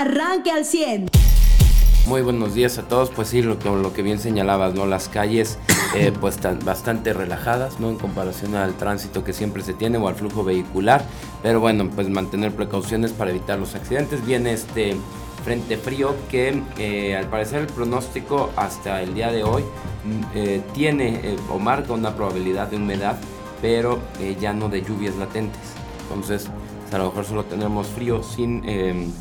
arranque al 100. Muy buenos días a todos, pues sí, lo, lo que bien señalabas, ¿no? Las calles eh, pues están bastante relajadas, ¿no? En comparación al tránsito que siempre se tiene o al flujo vehicular, pero bueno, pues mantener precauciones para evitar los accidentes. Viene este frente frío que eh, al parecer el pronóstico hasta el día de hoy mm, eh, tiene o marca una probabilidad de humedad, pero ya no de lluvias latentes. Entonces, a lo mejor solo tendremos frío sin em,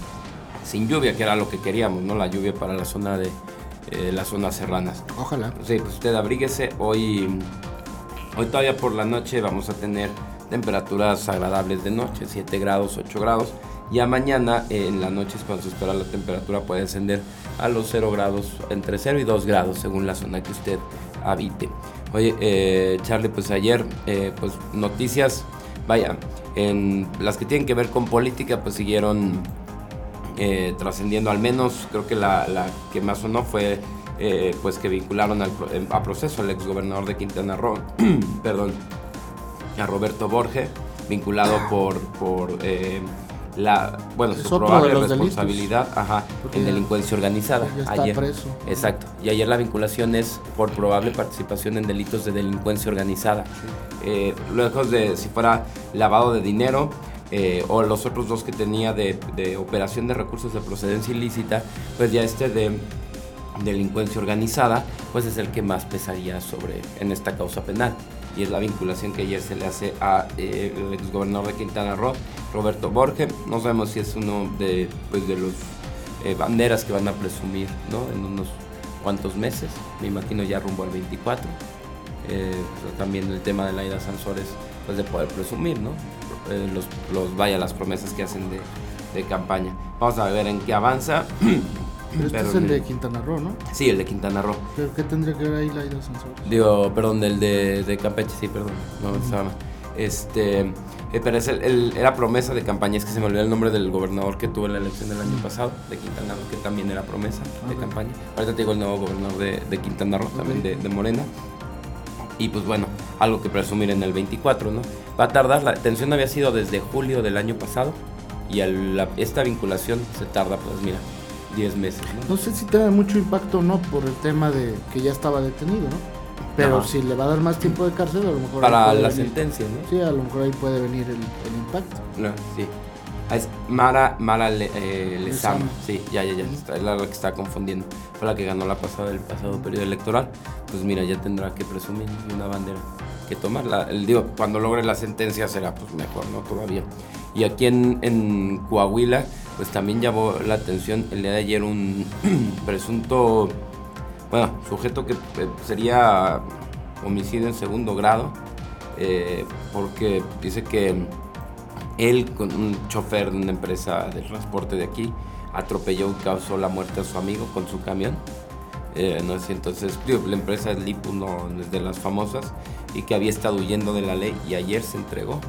sin lluvia, que era lo que queríamos, ¿no? La lluvia para la zona de eh, las zonas serranas. Ojalá. Sí, pues usted abríguese. Hoy, hoy todavía por la noche vamos a tener temperaturas agradables de noche, 7 grados, 8 grados. Ya mañana eh, en la noche es cuando se espera la temperatura puede ascender a los 0 grados, entre 0 y 2 grados según la zona que usted habite. Oye, eh, Charlie, pues ayer, pues noticias, vaya, en las que tienen que ver con política, pues siguieron eh, trascendiendo al menos, creo que la, que más sonó fue eh, pues que vincularon al, a proceso al exgobernador de Quintana Roo, perdón, a Roberto Borge, vinculado por, por eh, la, bueno, su probable responsabilidad ajá, en delincuencia organizada. ayer, preso. Exacto. Y ayer la vinculación es por probable participación en delitos de delincuencia organizada. lejos de si fuera lavado de dinero, eh, o los otros dos que tenía de, operación de recursos de procedencia ilícita, pues ya este de delincuencia organizada, pues es el que más pesaría sobre en esta causa penal. Y es la vinculación que ayer se le hace a eh, exgobernador de Quintana Roo, Roberto Borge. No sabemos si es uno de, pues, de los eh, banderas que van a presumir ¿no? en unos cuantos meses. Me imagino ya rumbo al 24. también el tema de la ida Sansores, pues de poder presumir, ¿no? Eh, los, los, vaya las promesas que hacen de, de, campaña. Vamos a ver en qué avanza. Pero este es el de Quintana Roo, ¿no? Sí, el de Quintana Roo. ¿Pero qué tendría que ver ahí la ida Sansores? Digo, perdón, del de, de Campeche, sí, perdón. No, uh Este, eh, pero es el, era promesa de campaña, es que se me olvidó el nombre del gobernador que tuvo en la elección del año pasado, de Quintana Roo, que también era promesa de campaña. Ahorita te digo el nuevo gobernador de, de Quintana Roo, también de, de Morena y pues bueno, algo que presumir en el 24, ¿no? Va a tardar, la atención había sido desde julio del año pasado y esta vinculación se tarda, pues mira, 10 meses, ¿no? No sé si tenga mucho impacto o no por el tema de que ya estaba detenido, ¿no? Pero si le va a dar más tiempo de cárcel, a lo mejor... Para la sentencia, ¿no? Sí, a lo mejor ahí puede venir el, el impacto. No, sí. Ah, es Mara, Mara Le, eh, Sí, ya, ya, ya. Es la que está confundiendo. Fue la que ganó la pasada el pasado periodo electoral. Pues mira, ya tendrá que presumir una bandera que tomarla. El, digo, cuando logre la sentencia será pues mejor, ¿no? Todavía. Y aquí en, en Coahuila, pues también llamó la atención el día de ayer un presunto, bueno, sujeto que eh, sería homicidio en segundo grado, eh, porque dice que él, con un chofer de una empresa de transporte de aquí, atropelló y causó la muerte a su amigo con su camión. Eh, no sé, entonces, la empresa es Lipu, no es de las famosas, y que había estado huyendo de la ley y ayer se entregó.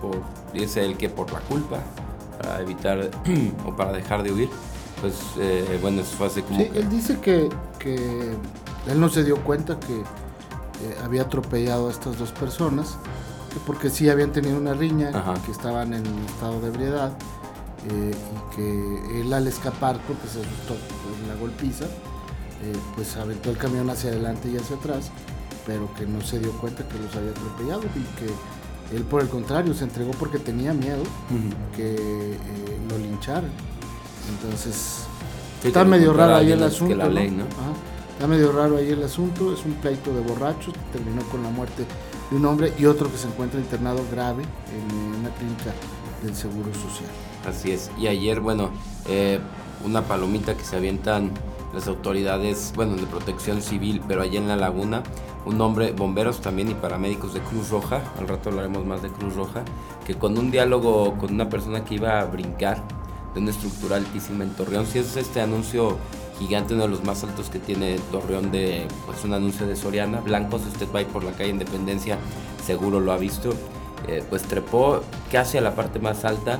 Por, dice él que por la culpa, para evitar o para dejar de huir. Pues eh, bueno, eso fue así como. Sí, él dice que, que, él no se dio cuenta que eh, había atropellado a estas dos personas porque sí habían tenido una riña, que estaban en estado de ebriedad, eh, y que él al escapar, porque se asustó en la golpiza, eh, pues aventó el camión hacia adelante y hacia atrás, pero que no se dio cuenta que los había atropellado y que él por el contrario se entregó porque tenía miedo que eh, lo lincharan. Entonces, está medio raro ahí el asunto. está medio raro ahí el asunto, es un pleito de borrachos que terminó con la muerte de un hombre y otro que se encuentra internado grave en una clínica del Seguro Social. Así es. Y ayer, bueno, eh, una palomita que se avientan las autoridades, bueno, de protección civil, pero allá en la laguna, un hombre, bomberos también y paramédicos de Cruz Roja, al rato hablaremos más de Cruz Roja, que con un diálogo con una persona que iba a brincar de una estructura altísima en Torreón, si es este anuncio gigante, uno de los más altos que tiene Torreón de pues un anuncio de Soriana. Blanco, si usted va por la calle Independencia, seguro lo ha visto. Eh, pues trepó casi a la parte más alta,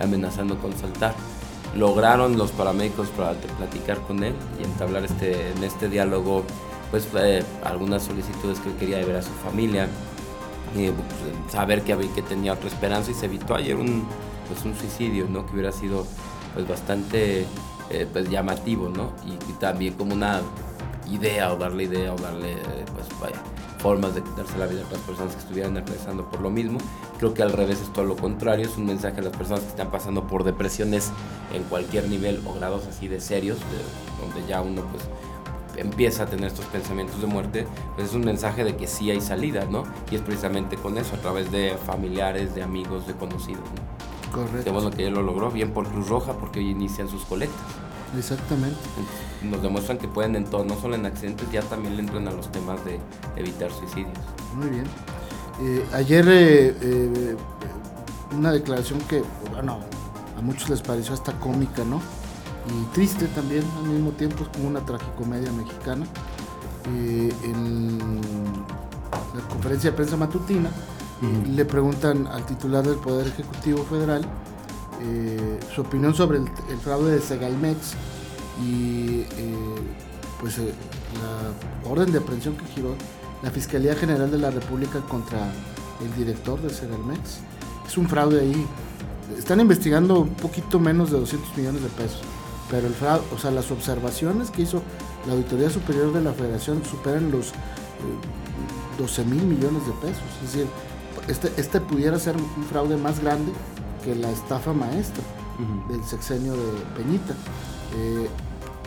amenazando con saltar. Lograron los paramédicos para platicar con él y entablar este, en este diálogo pues eh, algunas solicitudes que quería ver a su familia, y, pues, saber que, que tenía otra esperanza y se evitó ayer un, pues, un suicidio, ¿no? que hubiera sido pues bastante eh, pues llamativo, ¿no? Y, también como una idea o darle idea o darle pues vaya formas de quitarse la vida a las personas que estuvieran atravesando por lo mismo. Creo que al revés es todo lo contrario, es un mensaje a las personas que están pasando por depresiones en cualquier nivel o grados así de serios, donde ya uno pues empieza a tener estos pensamientos de muerte, pues es un mensaje de que sí hay salida, ¿no? Y es precisamente con eso, a través de familiares, de amigos, de conocidos, ¿no? Correcto. Qué bueno que él lo logró, bien por Cruz Roja, porque hoy inician sus colectas. Exactamente. Nos demuestran que pueden en todo, no solo en accidentes, ya también le entran a los temas de evitar suicidios. Muy bien. Eh, ayer eh, eh, una declaración que, bueno, a muchos les pareció hasta cómica, ¿no? Y triste también al mismo tiempo, es como una tragicomedia mexicana. Eh, en la conferencia de prensa matutina le preguntan al titular del Poder Ejecutivo Federal eh, su opinión sobre el, fraude de Segalmex y eh, pues la orden de aprehensión que giró la Fiscalía General de la República contra el director de Segalmex. Es un fraude ahí. Están investigando un poquito menos de 200 millones de pesos pero el fraude, o sea, las observaciones que hizo la Auditoría Superior de la Federación superan los 12 eh, mil millones de pesos. Es decir, este, este pudiera ser un fraude más grande que la estafa maestra del sexenio de Peñita. Eh,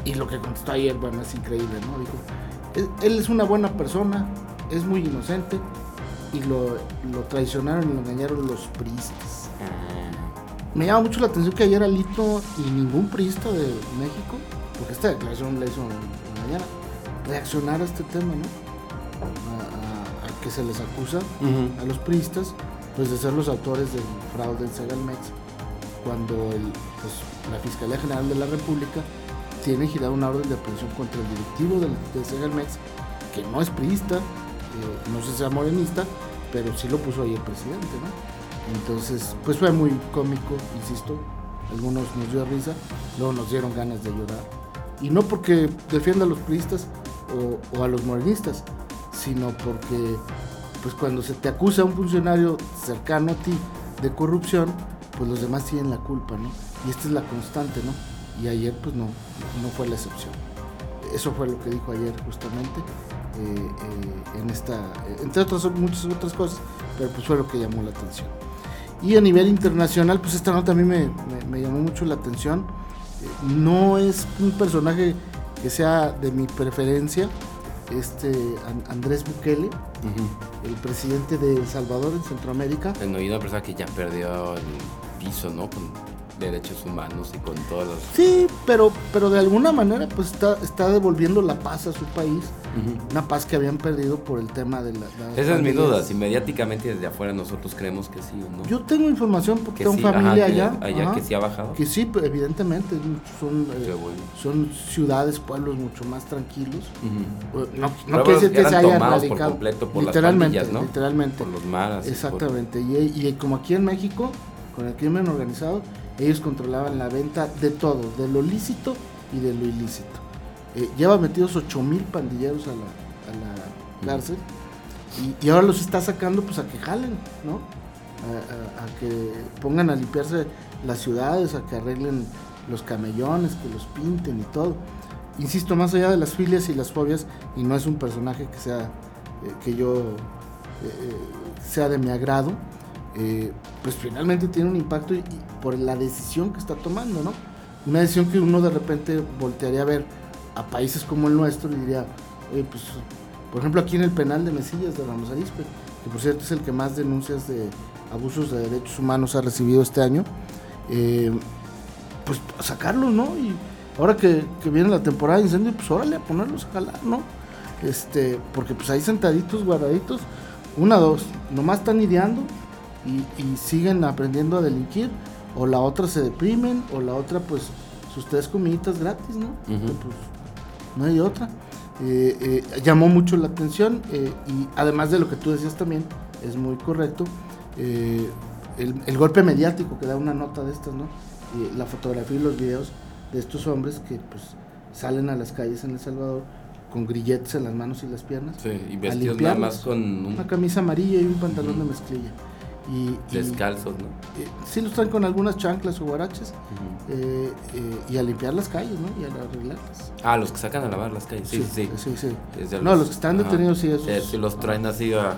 y lo que contestó ayer, bueno, es increíble, ¿no? Dijo, él, es una buena persona, es muy inocente y lo, lo traicionaron y lo engañaron los priistas. Ah me llama mucho la atención que ayer Alito y ningún priista de México, porque esta declaración la hizo mañana, reaccionar a este tema, ¿no? A, que se les acusa a los priistas, pues de ser los autores del fraude en Segalmex, cuando pues, la Fiscalía General de la República tiene girado una orden de aprehensión contra el directivo de Segalmex, que no es priista, eh, no sé si sea morenista, pero sí lo puso ahí el presidente, ¿no? Entonces, pues fue muy cómico, insisto. Algunos nos dio risa, luego nos dieron ganas de llorar. Y no porque defienda a los priistas o, a los morenistas, sino porque pues cuando se te acusa a un funcionario cercano a ti de corrupción, pues los demás tienen la culpa, ¿no? Y esta es la constante, ¿no? Y ayer pues no, no fue la excepción. Eso fue lo que dijo ayer justamente eh, eh, en esta, entre otras muchas otras cosas, pero pues fue lo que llamó la atención. Y a nivel internacional, pues esta nota a mí me, llamó mucho la atención. No es un personaje que sea de mi preferencia, este Andrés Bukele, el presidente de El Salvador en Centroamérica. Bueno, y una persona que ya perdió el piso, ¿no? Derechos humanos y con todos los... Sí, pero, pero de alguna manera pues está, está devolviendo la paz a su país, una paz que habían perdido por el tema de la... Esa es mi duda, si mediáticamente desde afuera nosotros creemos que sí o no. Yo tengo información porque tengo familia allá. allá que sí ha bajado. Que sí, pues, evidentemente, son, eh, son ciudades, pueblos mucho más tranquilos. No, no quiere decir que se hayan radicado. Por completo por literalmente, las ¿no? Literalmente. Por los maras. Exactamente. Y, y como aquí en México, con el crimen organizado, ellos controlaban la venta de todo, de lo lícito y de lo ilícito. Eh, lleva metidos 8 mil pandilleros a la, cárcel y, ahora los está sacando pues a que jalen, ¿no? A, que pongan a limpiarse las ciudades, a que arreglen los camellones, que los pinten y todo. Insisto, más allá de las filias y las fobias, y no es un personaje que sea eh, que yo eh, sea de mi agrado, eh, pues finalmente tiene un impacto por la decisión que está tomando, ¿no? Una decisión que uno de repente voltearía a ver a países como el nuestro y diría, oye, pues, por ejemplo, aquí en el penal de Mesillas de Ramos Arizpe, que por cierto es el que más denuncias de abusos de derechos humanos ha recibido este año, eh, pues sacarlos, ¿no? Y ahora que, viene la temporada de incendio, pues órale a ponerlos a jalar, ¿no? Este, porque pues ahí sentaditos, guardaditos, una, dos, nomás están ideando y, siguen aprendiendo a delinquir, o la otra se deprimen, o la otra pues sus tres comiditas gratis, ¿no? pues, no hay otra. Eh, eh, llamó mucho la atención eh, y además de lo que tú decías también, es muy correcto, el, golpe mediático que da una nota de estas, ¿no? la fotografía y los videos de estos hombres que pues salen a las calles en El Salvador con grilletes en las manos y las piernas. Sí, y vestidos nada más con una camisa amarilla y un pantalón de mezclilla Y, Descalzos, ¿no? sí, los traen con algunas chanclas o guaraches eh, eh, y a limpiar las calles, ¿no? Y a arreglarlas. Ah, los que sacan a lavar las calles, sí, sí. sí, sí. no, los que están detenidos, sí, esos. Sí, los traen así a...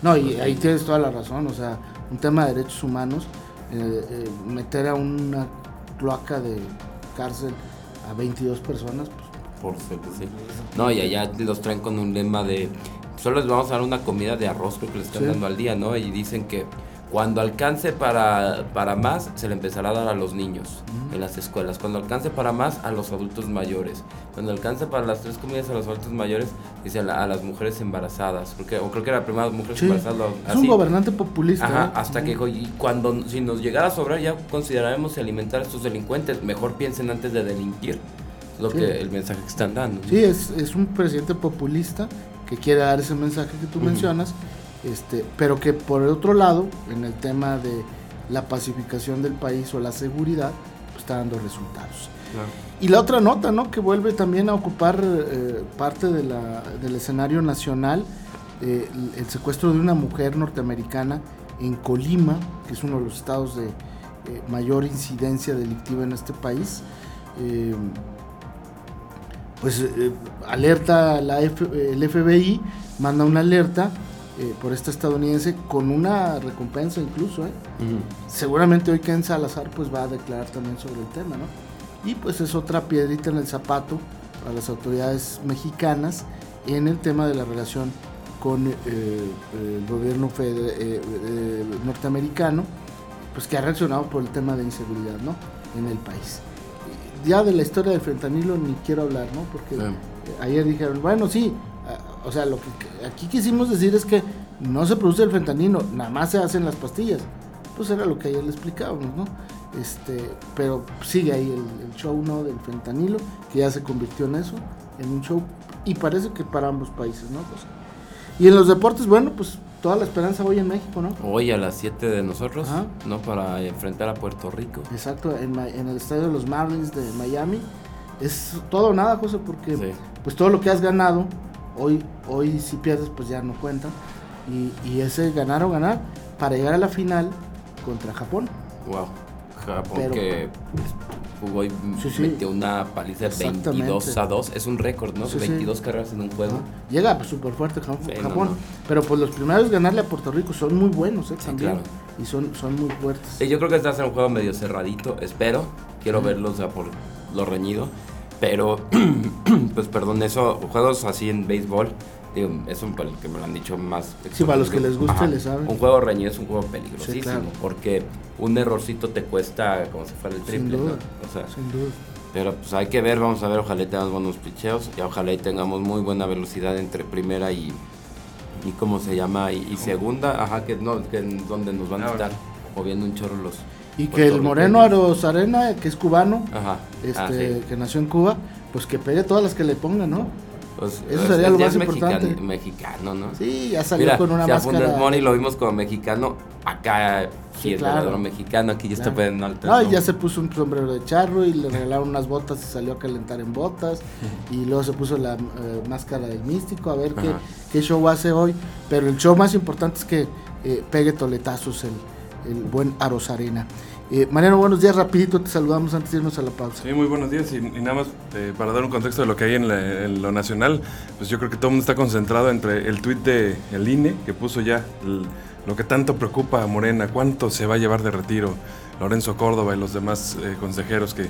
No, y ahí tienes toda la razón, o sea, un tema de derechos humanos, eh, meter a una cloaca de cárcel a 22 personas, pues por sí. No, y allá los traen con un lema de solo les vamos a dar una comida de arroz creo que les están dando al día, ¿no? Y dicen que cuando alcance para, para más, se le empezará a dar a los niños en las escuelas. Cuando alcance para más, a los adultos mayores. Cuando alcance para las tres comidas a los adultos mayores, dice a, las mujeres embarazadas. Porque, o creo que era la primera mujeres embarazadas. Es un gobernante populista. Ajá, ¿eh? hasta que y cuando si nos llegara a sobrar, ya consideraremos alimentar a estos delincuentes. Mejor piensen antes de delinquir. Es lo que el mensaje que están dando. Sí, es, es un presidente populista que quiere dar ese mensaje que tú mencionas, este, pero que por el otro lado, en el tema de la pacificación del país o la seguridad, pues está dando resultados. Y la otra nota, ¿no? Que vuelve también a ocupar eh, parte de la, del escenario nacional, eh, el, secuestro de una mujer norteamericana en Colima, que es uno de los estados de eh, mayor incidencia delictiva en este país pues alerta la el FBI, manda una alerta eh, por esta estadounidense con una recompensa incluso. ¿eh? Seguramente hoy Ken Salazar pues va a declarar también sobre el tema, ¿no? Y pues es otra piedrita en el zapato para las autoridades mexicanas en el tema de la relación con el gobierno norteamericano, pues que ha reaccionado por el tema de inseguridad, ¿no? En el país ya de la historia del fentanilo ni quiero hablar, ¿no? Porque ayer dijeron, bueno, sí, o sea, lo que aquí quisimos decir es que no se produce el fentanilo, nada más se hacen las pastillas. Pues era lo que ayer le explicábamos, ¿no? Este, pero sigue ahí el, show, ¿no? Del fentanilo, que ya se convirtió en eso, en un show, y parece que para ambos países, ¿no? Pues, y en los deportes, bueno, pues toda la esperanza hoy en México, ¿no? Hoy a las 7 de nosotros, ¿no? Para enfrentar a Puerto Rico. Exacto, en, el estadio de los Marlins de Miami. Es todo o nada, José, porque pues todo lo que has ganado, hoy, hoy si pierdes, pues ya no cuenta. Y, ese ganar o ganar para llegar a la final contra Japón. Wow. Japón que jugó y metió una paliza de 22 a 2. Es un récord, ¿no? 22 carreras en un juego. Llega pues, súper fuerte Japón. Pero pues los primeros ganarle a Puerto Rico son muy buenos, ¿eh? También. Y son, son muy fuertes. yo creo que a ser un juego medio cerradito. Espero. Quiero verlos por lo reñido. Pero, pues perdón, eso, juegos así en béisbol es un para que me lo han dicho más. Sí, para los que les guste, les saben. Un juego reñido es un juego peligrosísimo. Porque un errorcito te cuesta como si fuera el triple. Sin duda. O sea, Sin duda. Pero pues hay que ver, vamos a ver, ojalá tengamos buenos picheos y ojalá y tengamos muy buena velocidad entre primera y, y ¿cómo se llama? Y, segunda, ajá, que no, que donde nos van a estar moviendo un chorro los... Y que el Moreno Aros Arena, que es cubano, este, ah, que nació en Cuba, pues que pegue todas las que le pongan, ¿no? Pues, Eso sería lo más importante. Mexicano, ¿no? Sí, ya salió con una si máscara. A Money lo vimos como mexicano, acá sí, es verdadero mexicano, aquí ya está poniendo alto. No, y ya se puso un sombrero de charro y le regalaron unas botas y salió a calentar en botas. y luego se puso la eh, máscara del místico, a ver qué, qué, show hace hoy. Pero el show más importante es que eh, pegue toletazos el, el buen Arosarena. Eh, Mariano, buenos días, rapidito te saludamos antes de irnos a la pausa. Sí, muy buenos días y, nada más eh, para dar un contexto de lo que hay en, lo nacional, pues yo creo que todo el mundo está concentrado entre el tuit de el INE que puso ya lo que tanto preocupa a Morena, cuánto se va a llevar de retiro Lorenzo Córdoba y los demás eh, consejeros que,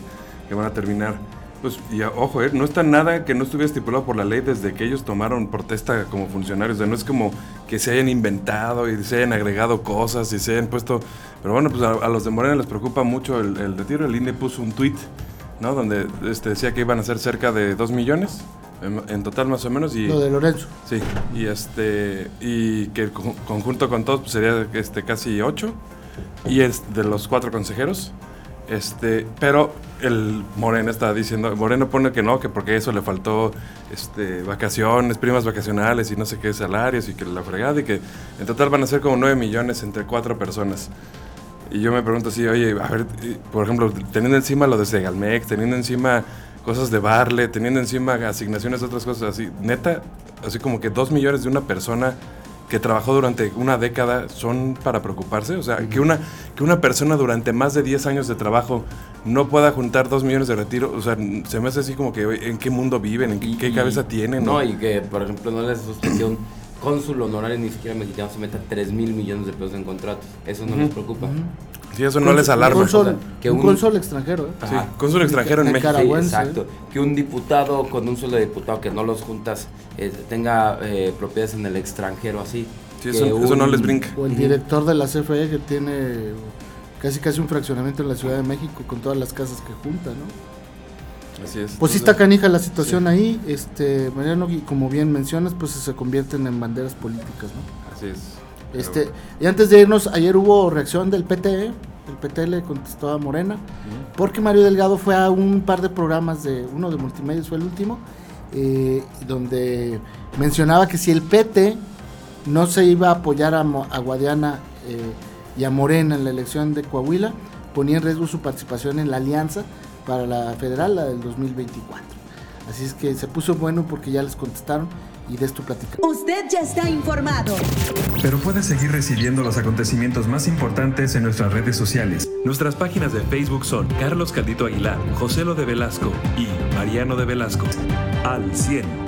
que van a terminar pues, y ojo, ¿eh? no está nada que no estuviera estipulado por la ley desde que ellos tomaron protesta como funcionarios. no es como que se hayan inventado y se hayan agregado cosas y se hayan puesto. Pero bueno, pues a, los de Morena les preocupa mucho el, retiro. El INE puso un tweet, ¿no? Donde este, decía que iban a ser cerca de 2 millones en, total más o menos. Y, Lo de Lorenzo. Sí, y este y que conjunto con todos pues, sería este, casi 8. Y es de los cuatro consejeros. Este, pero el Moreno está diciendo, Moreno pone que no, que porque eso le faltó este, vacaciones, primas vacacionales y no sé qué salarios y que la fregada y que en total van a ser como 9 millones entre cuatro personas. Y yo me pregunto así, oye, a ver, por ejemplo, teniendo encima lo de Segalmex, teniendo encima cosas de Barle, teniendo encima asignaciones de otras cosas así, neta, así como que 2 millones de una persona que trabajó durante una década son para preocuparse? O sea, que, una, que una persona durante más de 10 años de trabajo no pueda juntar 2 millones de retiro, o sea, se me hace así como que en qué mundo viven, en qué, cabeza tienen. No, y que, por ejemplo, no les un cónsul honorario ni siquiera mexicano se meta 3 mil millones de pesos en contratos. Eso no les preocupa. Sí, eso no les alarma. Un que un, cónsul extranjero. ¿eh? Sí, cónsul extranjero en México. exacto. Que un diputado con un sueldo de diputado que no los juntas eh, tenga eh, propiedades en el extranjero así. Sí, eso, no les brinca. O el director de la CFE que tiene casi casi un fraccionamiento en la Ciudad de México con todas las casas que junta, ¿no? Así es. Pues sí está canija la situación ahí, este, Mariano, y como bien mencionas, pues se convierten en banderas políticas, ¿no? Así es. Este, y antes de irnos, ayer hubo reacción del PT, el PT le contestó a Morena, porque Mario Delgado fue a un par de programas de, uno de multimedios fue el último, eh, donde mencionaba que si el PT no se iba a apoyar a, Guadiana eh, y a Morena en la elección de Coahuila, ponía en riesgo su participación en la alianza para la federal, la del 2024. Así es que se puso bueno porque ya les contestaron y de esto platicamos. Usted ya está informado. Pero puede seguir recibiendo los acontecimientos más importantes en nuestras redes sociales. Nuestras páginas de Facebook son Carlos Caldito Aguilar, José Lo de Velasco y Mariano de Velasco. Al 100.